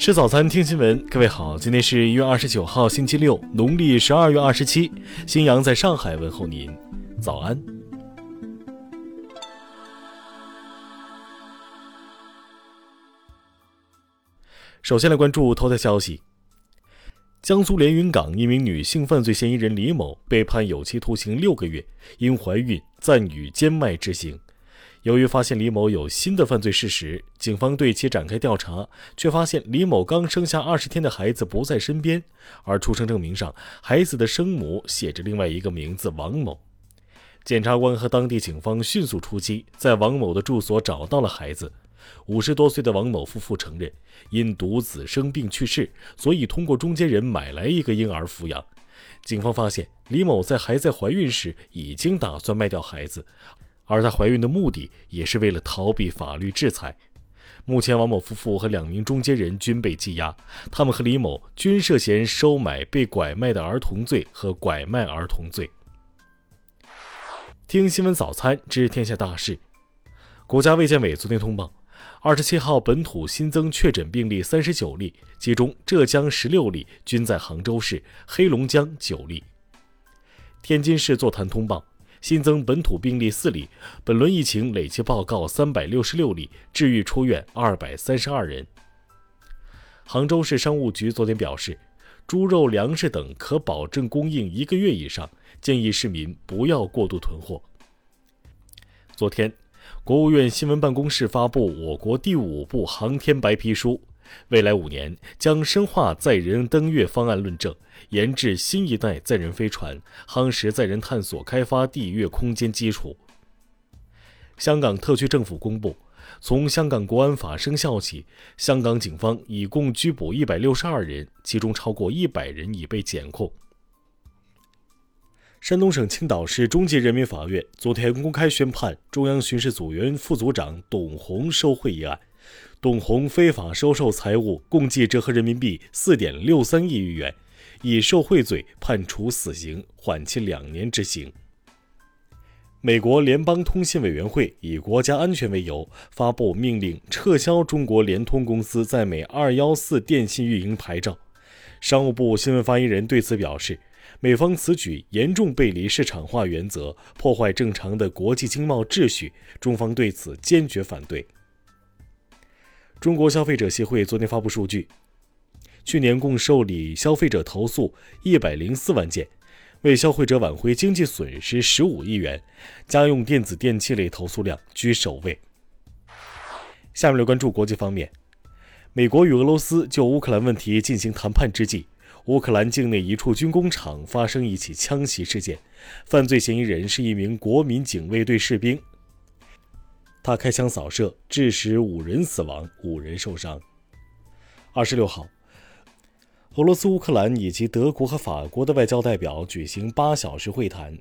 吃早餐，听新闻。各位好，今天是一月二十九号，星期六，农历十二月二十七。新阳在上海问候您，早安。首先来关注头条消息：江苏连云港一名女性犯罪嫌疑人李某被判有期徒刑六个月，因怀孕暂予监外执行。由于发现李某有新的犯罪事实，警方对其展开调查，却发现李某刚生下二十天的孩子不在身边，而出生证明上孩子的生母写着另外一个名字王某。检察官和当地警方迅速出击，在王某的住所找到了孩子。五十多岁的王某夫妇承认，因独子生病去世，所以通过中间人买来一个婴儿抚养。警方发现，李某在还在怀孕时已经打算卖掉孩子。而她怀孕的目的也是为了逃避法律制裁。目前，王某夫妇和两名中间人均被羁押，他们和李某均涉嫌收买被拐卖的儿童罪和拐卖儿童罪。听新闻早餐知天下大事。国家卫健委昨天通报，二十七号本土新增确诊病例三十九例，其中浙江十六例，均在杭州市；黑龙江九例。天津市座谈通报。新增本土病例四例，本轮疫情累计报告三百六十六例，治愈出院二百三十二人。杭州市商务局昨天表示，猪肉、粮食等可保证供应一个月以上，建议市民不要过度囤货。昨天，国务院新闻办公室发布我国第五部航天白皮书。未来五年将深化载人登月方案论证，研制新一代载人飞船，夯实载人探索开发地月空间基础。香港特区政府公布，从香港国安法生效起，香港警方已共拘捕一百六十二人，其中超过一百人已被检控。山东省青岛市中级人民法院昨天公开宣判中央巡视组原副组长董红受贿一案。董红非法收受财物共计折合人民币四点六三亿余元，以受贿罪判处死刑，缓期两年执行。美国联邦通信委员会以国家安全为由，发布命令撤销中国联通公司在美二幺四电信运营牌照。商务部新闻发言人对此表示，美方此举严重背离市场化原则，破坏正常的国际经贸秩序，中方对此坚决反对。中国消费者协会昨天发布数据，去年共受理消费者投诉一百零四万件，为消费者挽回经济损失十五亿元，家用电子电器类投诉量居首位。下面来关注国际方面，美国与俄罗斯就乌克兰问题进行谈判之际，乌克兰境内一处军工厂发生一起枪袭事件，犯罪嫌疑人是一名国民警卫队士兵。他开枪扫射，致使五人死亡，五人受伤。二十六号，俄罗斯、乌克兰以及德国和法国的外交代表举行八小时会谈，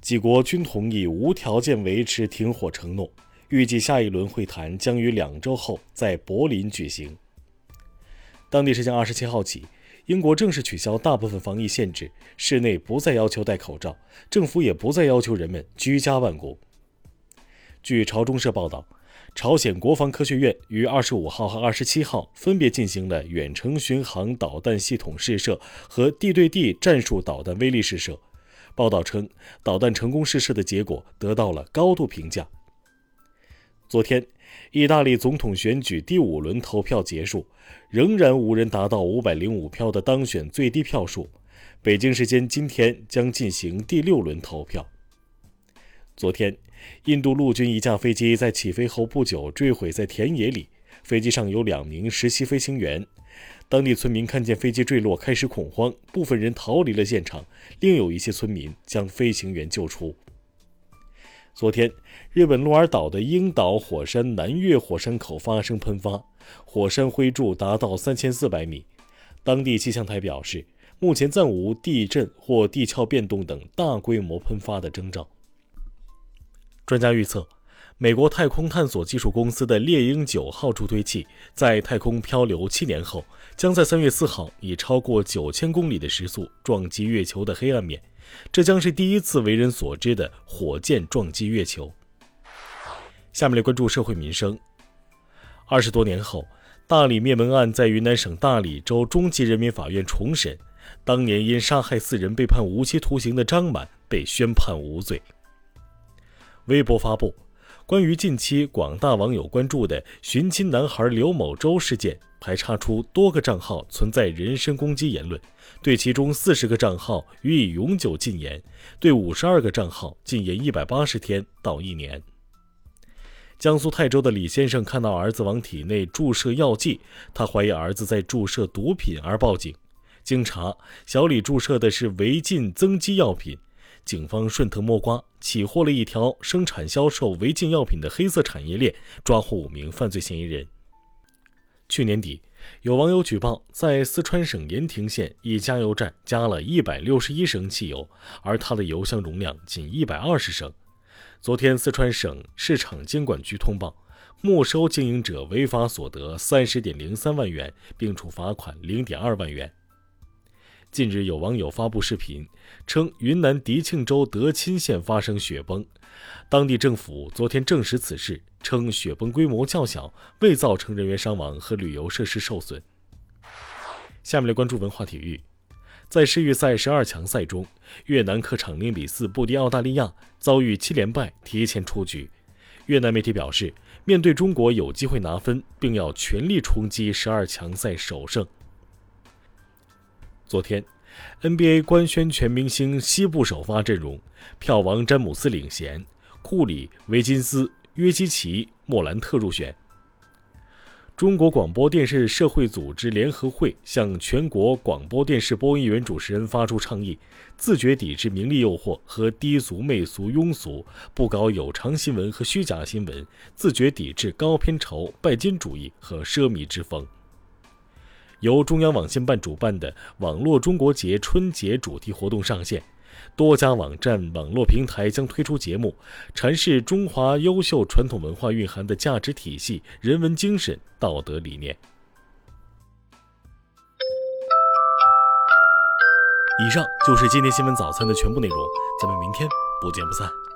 几国均同意无条件维持停火承诺。预计下一轮会谈将于两周后在柏林举行。当地时间二十七号起，英国正式取消大部分防疫限制，室内不再要求戴口罩，政府也不再要求人们居家办公。据朝中社报道，朝鲜国防科学院于二十五号和二十七号分别进行了远程巡航导弹系统试射和地对地战术导弹威力试射。报道称，导弹成功试射的结果得到了高度评价。昨天，意大利总统选举第五轮投票结束，仍然无人达到五百零五票的当选最低票数。北京时间今天将进行第六轮投票。昨天，印度陆军一架飞机在起飞后不久坠毁在田野里，飞机上有两名实习飞行员。当地村民看见飞机坠落，开始恐慌，部分人逃离了现场，另有一些村民将飞行员救出。昨天，日本鹿儿岛的樱岛火山南岳火山口发生喷发，火山灰柱达到三千四百米。当地气象台表示，目前暂无地震或地壳变动等大规模喷发的征兆。专家预测，美国太空探索技术公司的猎鹰九号助推器在太空漂流七年后，将在三月四号以超过九千公里的时速撞击月球的黑暗面，这将是第一次为人所知的火箭撞击月球。下面来关注社会民生。二十多年后，大理灭门案在云南省大理州中级人民法院重审，当年因杀害四人被判无期徒刑的张满被宣判无罪。微博发布关于近期广大网友关注的寻亲男孩刘某洲事件，排查出多个账号存在人身攻击言论，对其中四十个账号予以永久禁言，对五十二个账号禁言一百八十天到一年。江苏泰州的李先生看到儿子往体内注射药剂，他怀疑儿子在注射毒品而报警。经查，小李注射的是违禁增肌药品。警方顺藤摸瓜，起获了一条生产销售违禁药品的黑色产业链，抓获五名犯罪嫌疑人。去年底，有网友举报，在四川省盐亭县一加油站加了一百六十一升汽油，而它的油箱容量仅一百二十升。昨天，四川省市场监管局通报，没收经营者违法所得三十点零三万元，并处罚款零点二万元。近日，有网友发布视频，称云南迪庆州德钦县发生雪崩，当地政府昨天证实此事，称雪崩规模较小，未造成人员伤亡和旅游设施受损。下面来关注文化体育。在世预赛十二强赛中，越南客场零比四不敌澳大利亚，遭遇七连败，提前出局。越南媒体表示，面对中国有机会拿分，并要全力冲击十二强赛首胜。昨天，NBA 官宣全明星西部首发阵容，票王詹姆斯领衔，库里、维金斯、约基奇、莫兰特入选。中国广播电视社会组织联合会向全国广播电视播音员主持人发出倡议：自觉抵制名利诱惑和低俗媚俗庸俗，不搞有偿新闻和虚假新闻；自觉抵制高片酬、拜金主义和奢靡之风。由中央网信办主办的网络中国节春节主题活动上线。多家网站、网络平台将推出节目，阐释中华优秀传统文化蕴含的价值体系、人文精神、道德理念。以上就是今天新闻早餐的全部内容，咱们明天不见不散。